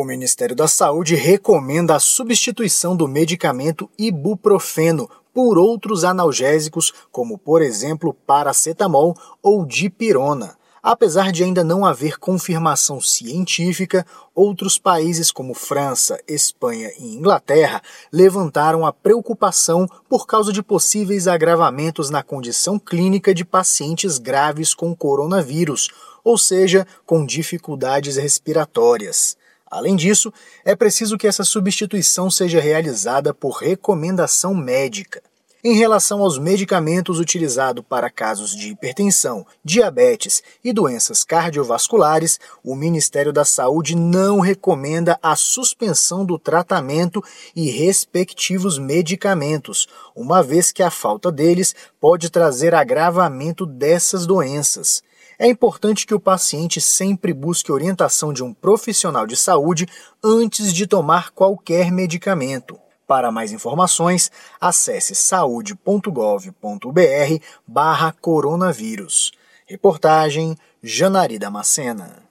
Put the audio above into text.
O Ministério da Saúde recomenda a substituição do medicamento ibuprofeno por outros analgésicos, como por exemplo paracetamol ou dipirona. Apesar de ainda não haver confirmação científica, outros países como França, Espanha e Inglaterra levantaram a preocupação por causa de possíveis agravamentos na condição clínica de pacientes graves com coronavírus, ou seja, com dificuldades respiratórias. Além disso, é preciso que essa substituição seja realizada por recomendação médica. Em relação aos medicamentos utilizados para casos de hipertensão, diabetes e doenças cardiovasculares, o Ministério da Saúde não recomenda a suspensão do tratamento e respectivos medicamentos, uma vez que a falta deles pode trazer agravamento dessas doenças. É importante que o paciente sempre busque orientação de um profissional de saúde antes de tomar qualquer medicamento. Para mais informações, acesse saude.gov.br barra coronavírus. Reportagem Janari Damascena.